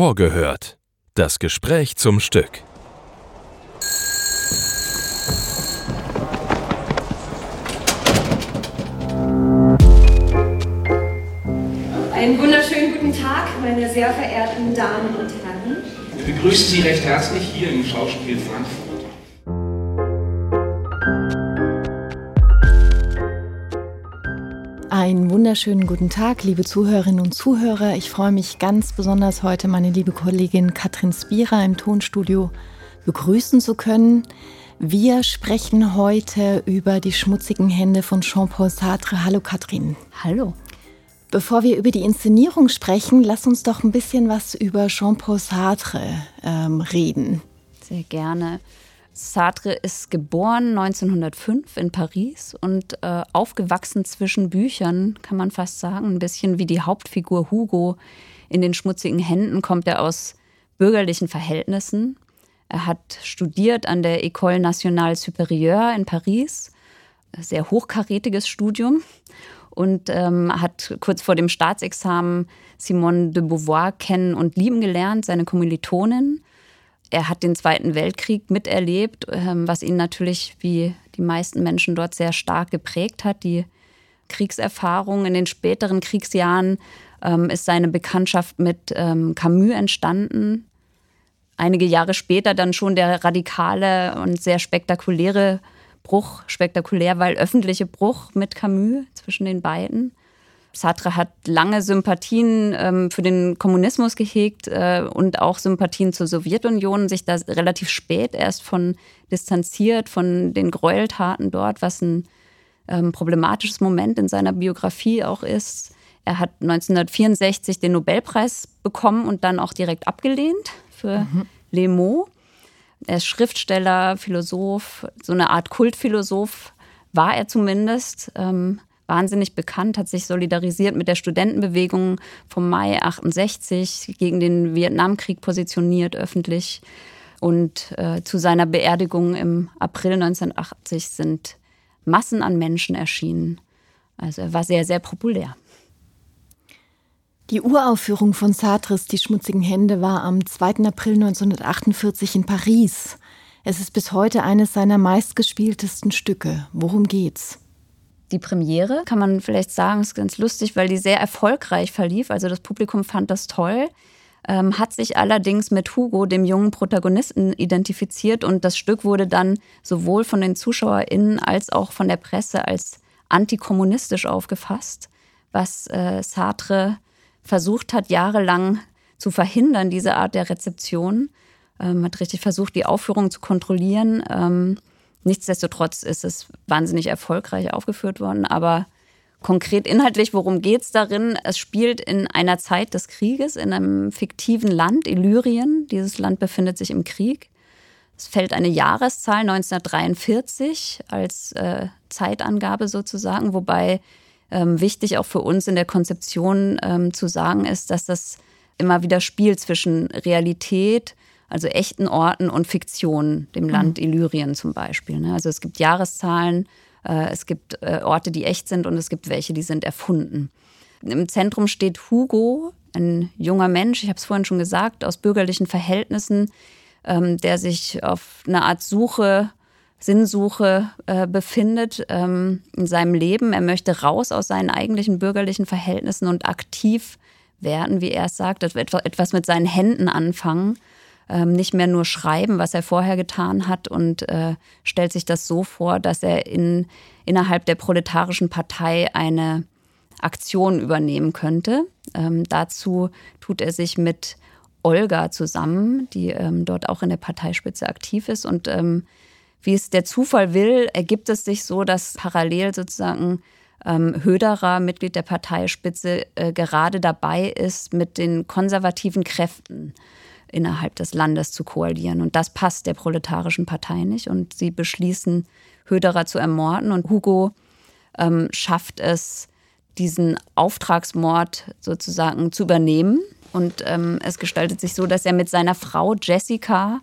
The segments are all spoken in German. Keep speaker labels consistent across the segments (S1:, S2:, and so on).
S1: Vorgehört. Das Gespräch zum Stück.
S2: Einen wunderschönen guten Tag, meine sehr verehrten Damen und Herren.
S3: Wir begrüßen Sie recht herzlich hier im Schauspiel Frankfurt.
S4: Einen wunderschönen guten Tag, liebe Zuhörerinnen und Zuhörer. Ich freue mich ganz besonders heute, meine liebe Kollegin Katrin Spira im Tonstudio begrüßen zu können. Wir sprechen heute über die schmutzigen Hände von Jean-Paul Sartre. Hallo Katrin.
S5: Hallo.
S4: Bevor wir über die Inszenierung sprechen, lass uns doch ein bisschen was über Jean-Paul Sartre ähm, reden.
S5: Sehr gerne. Sartre ist geboren 1905 in Paris und äh, aufgewachsen zwischen Büchern, kann man fast sagen. Ein bisschen wie die Hauptfigur Hugo in den schmutzigen Händen kommt er aus bürgerlichen Verhältnissen. Er hat studiert an der École Nationale Supérieure in Paris, sehr hochkarätiges Studium und ähm, hat kurz vor dem Staatsexamen Simone de Beauvoir kennen und lieben gelernt, seine Kommilitonin. Er hat den Zweiten Weltkrieg miterlebt, ähm, was ihn natürlich wie die meisten Menschen dort sehr stark geprägt hat. Die Kriegserfahrung in den späteren Kriegsjahren ähm, ist seine Bekanntschaft mit ähm, Camus entstanden. Einige Jahre später dann schon der radikale und sehr spektakuläre Bruch, spektakulär, weil öffentliche Bruch mit Camus zwischen den beiden. Sartre hat lange Sympathien ähm, für den Kommunismus gehegt äh, und auch Sympathien zur Sowjetunion, sich da relativ spät erst von distanziert, von den Gräueltaten dort, was ein ähm, problematisches Moment in seiner Biografie auch ist. Er hat 1964 den Nobelpreis bekommen und dann auch direkt abgelehnt für mhm. Les Mots. Er ist Schriftsteller, Philosoph, so eine Art Kultphilosoph war er zumindest. Ähm, wahnsinnig bekannt, hat sich solidarisiert mit der Studentenbewegung vom Mai 68 gegen den Vietnamkrieg positioniert öffentlich. Und äh, zu seiner Beerdigung im April 1980 sind Massen an Menschen erschienen. Also er war sehr, sehr populär.
S4: Die Uraufführung von Sartres Die schmutzigen Hände war am 2. April 1948 in Paris. Es ist bis heute eines seiner meistgespieltesten Stücke. Worum geht's?
S5: Die Premiere, kann man vielleicht sagen, ist ganz lustig, weil die sehr erfolgreich verlief. Also das Publikum fand das toll, ähm, hat sich allerdings mit Hugo, dem jungen Protagonisten, identifiziert und das Stück wurde dann sowohl von den ZuschauerInnen als auch von der Presse als antikommunistisch aufgefasst, was äh, Sartre versucht hat, jahrelang zu verhindern, diese Art der Rezeption. Ähm, hat richtig versucht, die Aufführung zu kontrollieren. Ähm, nichtsdestotrotz ist es wahnsinnig erfolgreich aufgeführt worden. Aber konkret inhaltlich, worum geht es darin? Es spielt in einer Zeit des Krieges, in einem fiktiven Land, Illyrien. Dieses Land befindet sich im Krieg. Es fällt eine Jahreszahl 1943 als äh, Zeitangabe sozusagen, wobei ähm, wichtig auch für uns in der Konzeption ähm, zu sagen ist, dass das immer wieder spielt zwischen Realität, also echten Orten und Fiktion, dem mhm. Land Illyrien zum Beispiel. Ne? Also es gibt Jahreszahlen, äh, es gibt äh, Orte, die echt sind und es gibt welche, die sind erfunden. Im Zentrum steht Hugo, ein junger Mensch, ich habe es vorhin schon gesagt, aus bürgerlichen Verhältnissen, ähm, der sich auf eine Art Suche Sinnsuche äh, befindet ähm, in seinem Leben. Er möchte raus aus seinen eigentlichen bürgerlichen Verhältnissen und aktiv werden, wie er es sagt, etwas mit seinen Händen anfangen, ähm, nicht mehr nur schreiben, was er vorher getan hat und äh, stellt sich das so vor, dass er in, innerhalb der proletarischen Partei eine Aktion übernehmen könnte. Ähm, dazu tut er sich mit Olga zusammen, die ähm, dort auch in der Parteispitze aktiv ist und ähm, wie es der Zufall will, ergibt es sich so, dass parallel sozusagen ähm, Höderer, Mitglied der Parteispitze, äh, gerade dabei ist, mit den konservativen Kräften innerhalb des Landes zu koalieren. Und das passt der proletarischen Partei nicht. Und sie beschließen, Höderer zu ermorden. Und Hugo ähm, schafft es, diesen Auftragsmord sozusagen zu übernehmen. Und ähm, es gestaltet sich so, dass er mit seiner Frau Jessica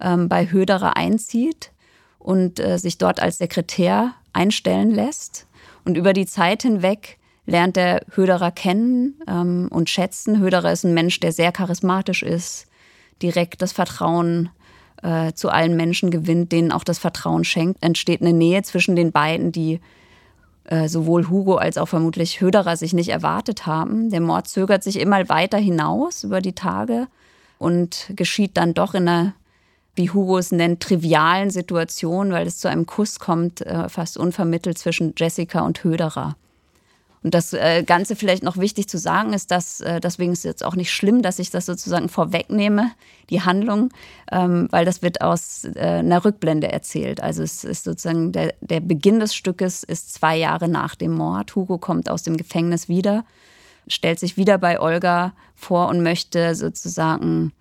S5: ähm, bei Höderer einzieht und äh, sich dort als Sekretär einstellen lässt. Und über die Zeit hinweg lernt er Höderer kennen ähm, und schätzen. Höderer ist ein Mensch, der sehr charismatisch ist, direkt das Vertrauen äh, zu allen Menschen gewinnt, denen auch das Vertrauen schenkt. Entsteht eine Nähe zwischen den beiden, die äh, sowohl Hugo als auch vermutlich Höderer sich nicht erwartet haben. Der Mord zögert sich immer weiter hinaus über die Tage und geschieht dann doch in einer, wie Hugo es nennt, trivialen Situation, weil es zu einem Kuss kommt, äh, fast unvermittelt zwischen Jessica und Höderer. Und das äh, Ganze vielleicht noch wichtig zu sagen ist, dass äh, deswegen ist es jetzt auch nicht schlimm, dass ich das sozusagen vorwegnehme, die Handlung, ähm, weil das wird aus äh, einer Rückblende erzählt. Also es ist sozusagen der, der Beginn des Stückes ist zwei Jahre nach dem Mord. Hugo kommt aus dem Gefängnis wieder, stellt sich wieder bei Olga vor und möchte sozusagen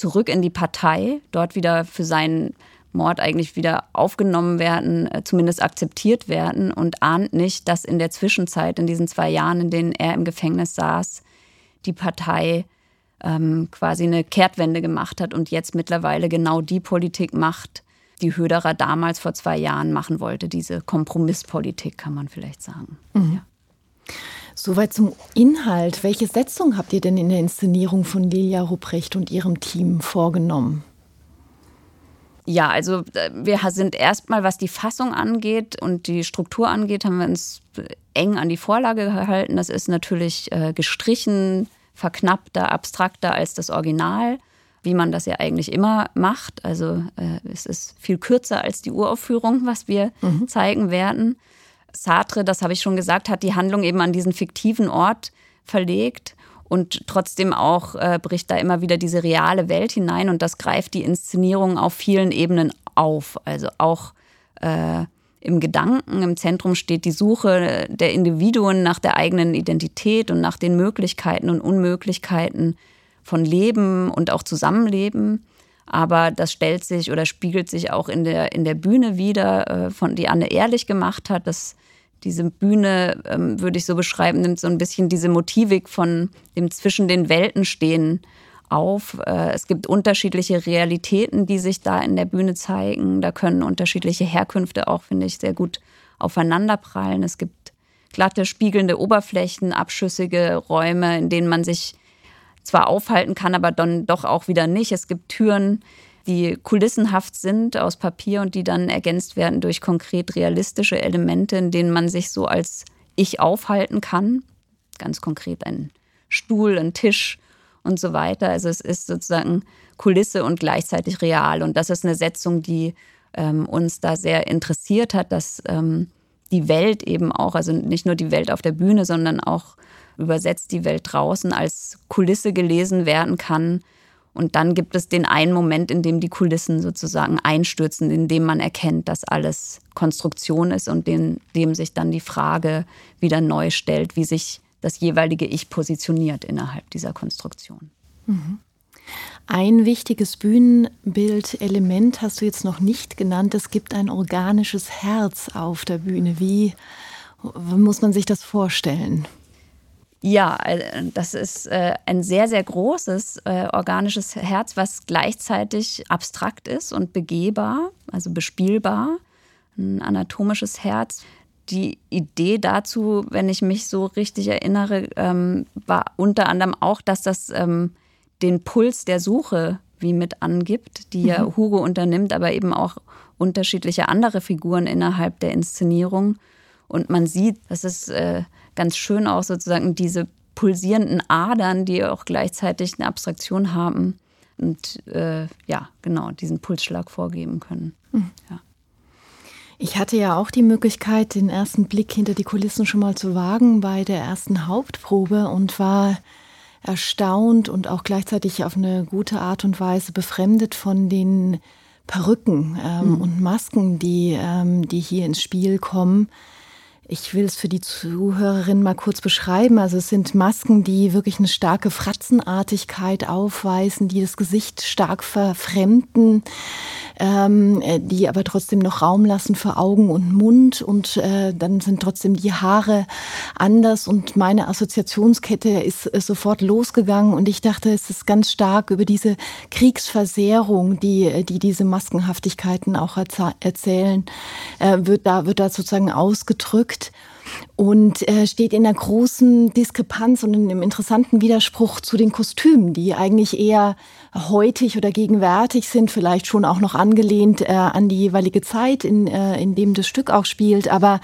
S5: zurück in die Partei, dort wieder für seinen Mord eigentlich wieder aufgenommen werden, äh, zumindest akzeptiert werden und ahnt nicht, dass in der Zwischenzeit, in diesen zwei Jahren, in denen er im Gefängnis saß, die Partei ähm, quasi eine Kehrtwende gemacht hat und jetzt mittlerweile genau die Politik macht, die Höderer damals vor zwei Jahren machen wollte. Diese Kompromisspolitik, kann man vielleicht sagen. Mhm. Ja.
S4: Soweit zum Inhalt. Welche Setzung habt ihr denn in der Inszenierung von Lilia Rupprecht und ihrem Team vorgenommen?
S5: Ja, also äh, wir sind erstmal, was die Fassung angeht und die Struktur angeht, haben wir uns eng an die Vorlage gehalten. Das ist natürlich äh, gestrichen, verknappter, abstrakter als das Original, wie man das ja eigentlich immer macht. Also äh, es ist viel kürzer als die Uraufführung, was wir mhm. zeigen werden. Sartre, das habe ich schon gesagt, hat die Handlung eben an diesen fiktiven Ort verlegt und trotzdem auch äh, bricht da immer wieder diese reale Welt hinein und das greift die Inszenierung auf vielen Ebenen auf. Also auch äh, im Gedanken, im Zentrum steht die Suche der Individuen nach der eigenen Identität und nach den Möglichkeiten und Unmöglichkeiten von Leben und auch Zusammenleben. Aber das stellt sich oder spiegelt sich auch in der, in der Bühne wieder, äh, von die Anne ehrlich gemacht hat. Das diese Bühne, ähm, würde ich so beschreiben, nimmt so ein bisschen diese Motivik von dem zwischen den Welten stehen auf. Äh, es gibt unterschiedliche Realitäten, die sich da in der Bühne zeigen. Da können unterschiedliche Herkünfte auch, finde ich, sehr gut aufeinanderprallen. Es gibt glatte, spiegelnde Oberflächen, abschüssige Räume, in denen man sich zwar aufhalten kann, aber dann doch auch wieder nicht. Es gibt Türen, die kulissenhaft sind aus Papier und die dann ergänzt werden durch konkret realistische Elemente, in denen man sich so als Ich aufhalten kann. Ganz konkret ein Stuhl, ein Tisch und so weiter. Also es ist sozusagen Kulisse und gleichzeitig real. Und das ist eine Setzung, die ähm, uns da sehr interessiert hat, dass ähm, die Welt eben auch, also nicht nur die Welt auf der Bühne, sondern auch übersetzt die Welt draußen als Kulisse gelesen werden kann, und dann gibt es den einen Moment, in dem die Kulissen sozusagen einstürzen, in dem man erkennt, dass alles Konstruktion ist und in dem sich dann die Frage wieder neu stellt, wie sich das jeweilige Ich positioniert innerhalb dieser Konstruktion. Mhm.
S4: Ein wichtiges Bühnenbildelement hast du jetzt noch nicht genannt. Es gibt ein organisches Herz auf der Bühne. Wie muss man sich das vorstellen?
S5: Ja, äh, das ist äh, ein sehr, sehr großes äh, organisches Herz, was gleichzeitig abstrakt ist und begehbar, also bespielbar. Ein anatomisches Herz. Die Idee dazu, wenn ich mich so richtig erinnere, ähm, war unter anderem auch, dass das ähm, den Puls der Suche wie mit angibt, die ja mhm. Hugo unternimmt, aber eben auch unterschiedliche andere Figuren innerhalb der Inszenierung. Und man sieht, dass es ganz schön auch sozusagen diese pulsierenden Adern, die auch gleichzeitig eine Abstraktion haben und äh, ja, genau, diesen Pulsschlag vorgeben können. Mhm. Ja.
S4: Ich hatte ja auch die Möglichkeit, den ersten Blick hinter die Kulissen schon mal zu wagen bei der ersten Hauptprobe und war erstaunt und auch gleichzeitig auf eine gute Art und Weise befremdet von den Perücken ähm, mhm. und Masken, die, ähm, die hier ins Spiel kommen. Ich will es für die Zuhörerin mal kurz beschreiben. Also es sind Masken, die wirklich eine starke Fratzenartigkeit aufweisen, die das Gesicht stark verfremden. Ähm, äh, die aber trotzdem noch Raum lassen für Augen und Mund und äh, dann sind trotzdem die Haare anders und meine Assoziationskette ist, ist sofort losgegangen und ich dachte, es ist ganz stark über diese Kriegsversehrung, die, die diese Maskenhaftigkeiten auch erzählen, äh, wird da, wird da sozusagen ausgedrückt und äh, steht in einer großen Diskrepanz und in einem interessanten Widerspruch zu den Kostümen, die eigentlich eher heutig oder gegenwärtig sind, vielleicht schon auch noch angelehnt äh, an die jeweilige Zeit, in, äh, in dem das Stück auch spielt. Aber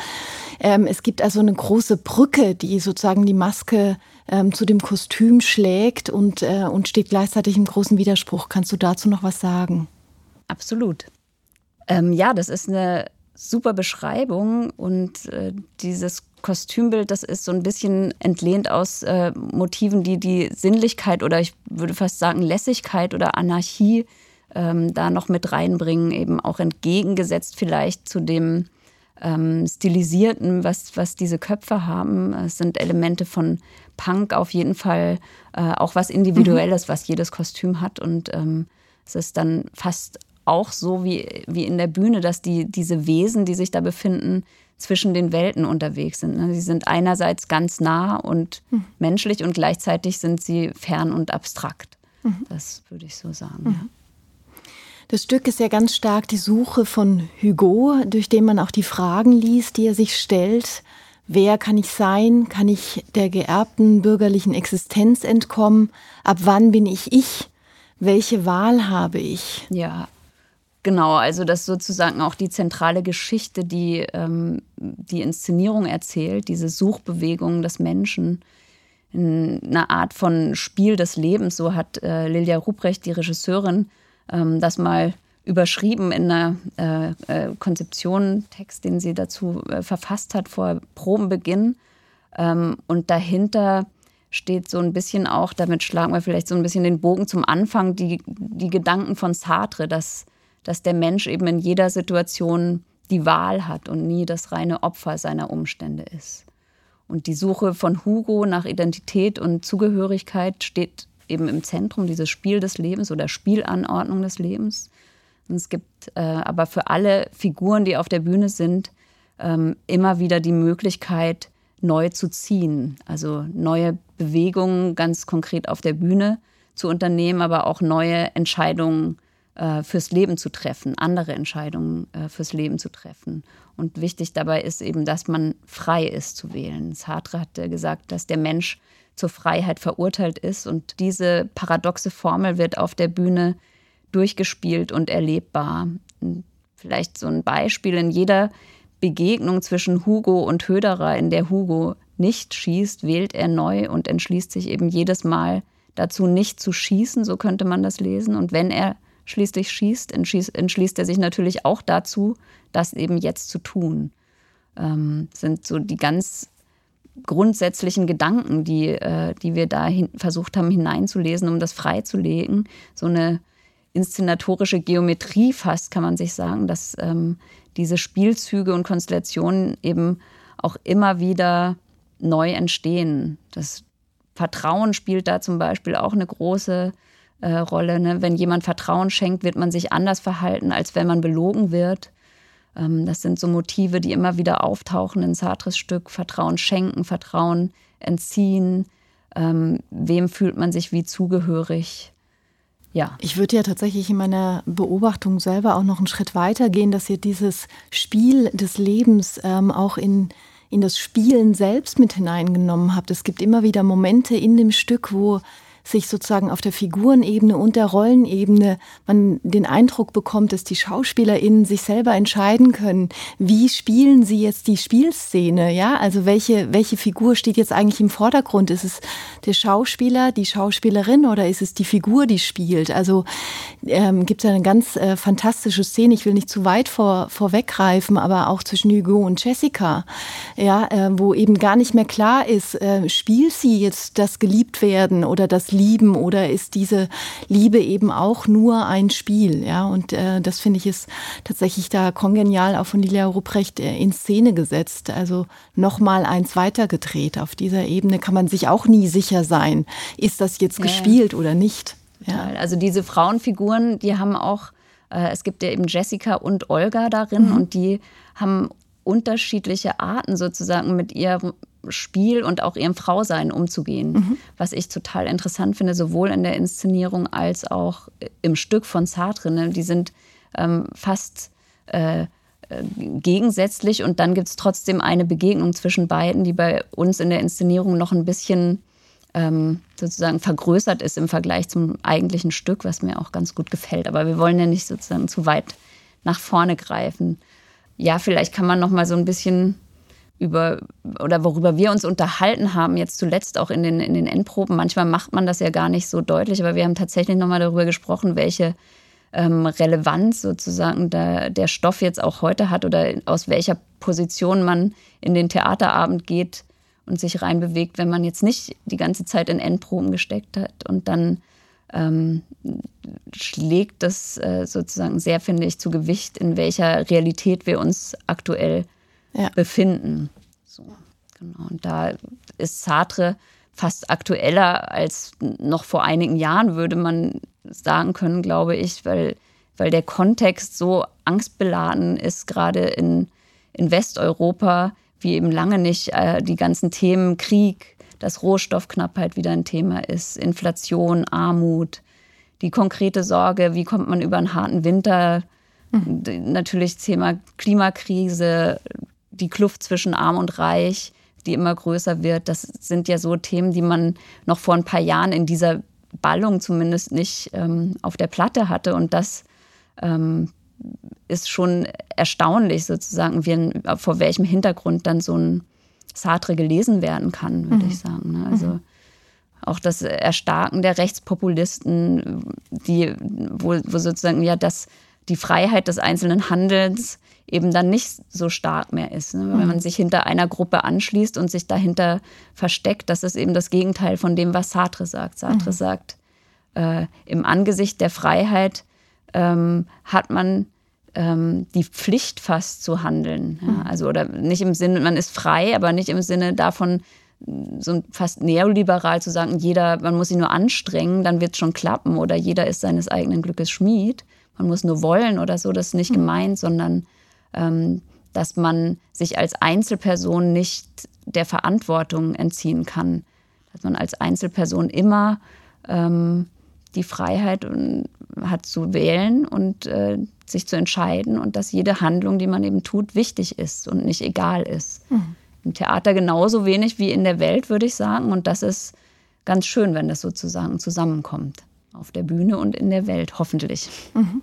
S4: ähm, es gibt also eine große Brücke, die sozusagen die Maske ähm, zu dem Kostüm schlägt und, äh, und steht gleichzeitig im großen Widerspruch. Kannst du dazu noch was sagen?
S5: Absolut. Ähm, ja, das ist eine super Beschreibung und äh, dieses Kostümbild, das ist so ein bisschen entlehnt aus äh, Motiven, die die Sinnlichkeit oder ich würde fast sagen Lässigkeit oder Anarchie ähm, da noch mit reinbringen, eben auch entgegengesetzt vielleicht zu dem ähm, Stilisierten, was, was diese Köpfe haben. Es sind Elemente von Punk auf jeden Fall, äh, auch was Individuelles, mhm. was jedes Kostüm hat und ähm, es ist dann fast auch so wie, wie in der Bühne, dass die, diese Wesen, die sich da befinden, zwischen den Welten unterwegs sind. Ne? Sie sind einerseits ganz nah und mhm. menschlich und gleichzeitig sind sie fern und abstrakt. Mhm. Das würde ich so sagen. Mhm. Ja.
S4: Das Stück ist ja ganz stark die Suche von Hugo, durch den man auch die Fragen liest, die er sich stellt. Wer kann ich sein? Kann ich der geerbten bürgerlichen Existenz entkommen? Ab wann bin ich ich? Welche Wahl habe ich?
S5: Ja, Genau, also das sozusagen auch die zentrale Geschichte, die ähm, die Inszenierung erzählt, diese Suchbewegung des Menschen in einer Art von Spiel des Lebens. So hat äh, Lilia Ruprecht, die Regisseurin, ähm, das mal überschrieben in einer äh, äh, Konzeption, Text, den sie dazu äh, verfasst hat vor Probenbeginn. Ähm, und dahinter steht so ein bisschen auch, damit schlagen wir vielleicht so ein bisschen den Bogen zum Anfang, die, die Gedanken von Sartre, dass dass der Mensch eben in jeder Situation die Wahl hat und nie das reine Opfer seiner Umstände ist. Und die Suche von Hugo nach Identität und Zugehörigkeit steht eben im Zentrum dieses Spiel des Lebens oder Spielanordnung des Lebens. Und es gibt äh, aber für alle Figuren, die auf der Bühne sind, ähm, immer wieder die Möglichkeit, neu zu ziehen. Also neue Bewegungen ganz konkret auf der Bühne zu unternehmen, aber auch neue Entscheidungen äh, fürs Leben zu treffen, andere Entscheidungen äh, fürs Leben zu treffen. Und wichtig dabei ist eben, dass man frei ist zu wählen. Sartre hatte gesagt, dass der Mensch zur Freiheit verurteilt ist und diese paradoxe Formel wird auf der Bühne durchgespielt und erlebbar. Vielleicht so ein Beispiel in jeder Begegnung zwischen Hugo und Höderer, in der Hugo nicht schießt, wählt er neu und entschließt sich eben jedes Mal dazu, nicht zu schießen, so könnte man das lesen. Und wenn er schließlich schießt, entschließt er sich natürlich auch dazu, das eben jetzt zu tun. Ähm, sind so die ganz grundsätzlichen Gedanken, die, äh, die wir da versucht haben hineinzulesen, um das freizulegen. So eine inszenatorische Geometrie fast, kann man sich sagen, dass ähm, diese Spielzüge und Konstellationen eben auch immer wieder neu entstehen. Das Vertrauen spielt da zum Beispiel auch eine große äh, Rolle. Ne? Wenn jemand Vertrauen schenkt, wird man sich anders verhalten, als wenn man belogen wird. Ähm, das sind so Motive, die immer wieder auftauchen in Sartres Stück. Vertrauen schenken, Vertrauen entziehen. Ähm, wem fühlt man sich wie zugehörig? Ja.
S4: Ich würde ja tatsächlich in meiner Beobachtung selber auch noch einen Schritt weiter gehen, dass ihr dieses Spiel des Lebens ähm, auch in, in das Spielen selbst mit hineingenommen habt. Es gibt immer wieder Momente in dem Stück, wo sich sozusagen auf der Figurenebene und der Rollenebene man den Eindruck bekommt, dass die SchauspielerInnen sich selber entscheiden können, wie spielen sie jetzt die Spielszene, ja? Also welche, welche Figur steht jetzt eigentlich im Vordergrund? Ist es der Schauspieler, die Schauspielerin oder ist es die Figur, die spielt? Also ähm, gibt es eine ganz äh, fantastische Szene, ich will nicht zu weit vor, vorweggreifen, aber auch zwischen Hugo und Jessica, ja, äh, wo eben gar nicht mehr klar ist, äh, spielt sie jetzt das Geliebtwerden oder das lieben oder ist diese Liebe eben auch nur ein Spiel? Ja, und äh, das finde ich ist tatsächlich da kongenial auch von Lilia Rupprecht äh, in Szene gesetzt. Also nochmal eins weitergedreht. Auf dieser Ebene kann man sich auch nie sicher sein, ist das jetzt ja. gespielt oder nicht.
S5: Ja. Also diese Frauenfiguren, die haben auch Äh, es gibt ja eben Jessica und Olga darin mhm. und die haben unterschiedliche Arten sozusagen mit ihrem Spiel und auch ihrem Frausein umzugehen, mhm. was ich total interessant finde, sowohl in der Inszenierung als auch im Stück von Sartre. Ne? Die sind ähm, fast äh, äh gegensätzlich und dann gibt es trotzdem eine Begegnung zwischen beiden, die bei uns in der Inszenierung noch ein bisschen ähm, sozusagen vergrößert ist im Vergleich zum eigentlichen Stück, was mir auch ganz gut gefällt. Aber wir wollen ja nicht sozusagen zu weit nach vorne greifen ja, vielleicht kann man noch mal so ein bisschen über oder worüber wir uns unterhalten haben, jetzt zuletzt auch in den, in den Endproben. Manchmal macht man das ja gar nicht so deutlich, aber wir haben tatsächlich noch mal darüber gesprochen, welche ähm, Relevanz sozusagen der, der Stoff jetzt auch heute hat oder aus welcher Position man in den Theaterabend geht und sich reinbewegt, wenn man jetzt nicht die ganze Zeit in Endproben gesteckt hat und dann ähm, schlägt das äh, sozusagen sehr, finde ich, zu Gewicht, in welcher Realität wir uns aktuell ja. befinden. So, genau. Und da ist Sartre fast aktueller als noch vor einigen Jahren, würde man sagen können, glaube ich, weil, weil der Kontext so angstbeladen ist, gerade in, in Westeuropa, wie eben lange nicht äh, die ganzen Themen Krieg, dass Rohstoffknappheit wieder ein Thema ist, Inflation, Armut, die konkrete Sorge, wie kommt man über einen harten Winter, mhm. natürlich Thema Klimakrise, die Kluft zwischen Arm und Reich, die immer größer wird. Das sind ja so Themen, die man noch vor ein paar Jahren in dieser Ballung zumindest nicht ähm, auf der Platte hatte. Und das ähm, ist schon erstaunlich sozusagen, wie, vor welchem Hintergrund dann so ein Sartre gelesen werden kann, würde mhm. ich sagen. Ne? Also mhm. auch das Erstarken der Rechtspopulisten, die, wo, wo sozusagen ja das, die Freiheit des einzelnen Handelns eben dann nicht so stark mehr ist. Ne? Wenn man mhm. sich hinter einer Gruppe anschließt und sich dahinter versteckt, das ist eben das Gegenteil von dem, was Sartre sagt. Sartre mhm. sagt, äh, im Angesicht der Freiheit ähm, hat man ähm, die Pflicht fast zu handeln. Ja? Mhm. Also oder nicht im Sinne, man ist frei, aber nicht im Sinne davon, so fast neoliberal zu sagen, jeder, man muss sich nur anstrengen, dann wird es schon klappen oder jeder ist seines eigenen Glückes Schmied. Man muss nur wollen oder so, das ist nicht mhm. gemeint, sondern dass man sich als Einzelperson nicht der Verantwortung entziehen kann. Dass man als Einzelperson immer ähm, die Freiheit hat zu wählen und äh, sich zu entscheiden und dass jede Handlung, die man eben tut, wichtig ist und nicht egal ist. Mhm. Im Theater genauso wenig wie in der Welt, würde ich sagen. Und das ist ganz schön, wenn das sozusagen zusammenkommt. Auf der Bühne und in der Welt, hoffentlich. Mhm.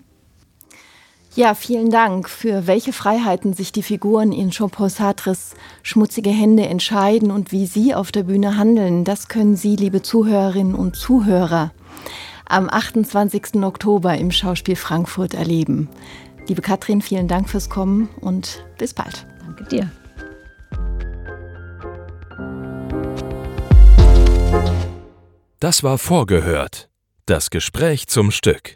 S4: Ja, vielen Dank. Für welche Freiheiten sich die Figuren in Jean-Paul Sartres schmutzige Hände entscheiden und wie sie auf der Bühne handeln, das können Sie, liebe Zuhörerinnen und Zuhörer, am 28. Oktober im Schauspiel Frankfurt erleben. Liebe Katrin, vielen Dank fürs Kommen und bis bald.
S5: Danke dir.
S1: Das war vorgehört. Das Gespräch zum Stück.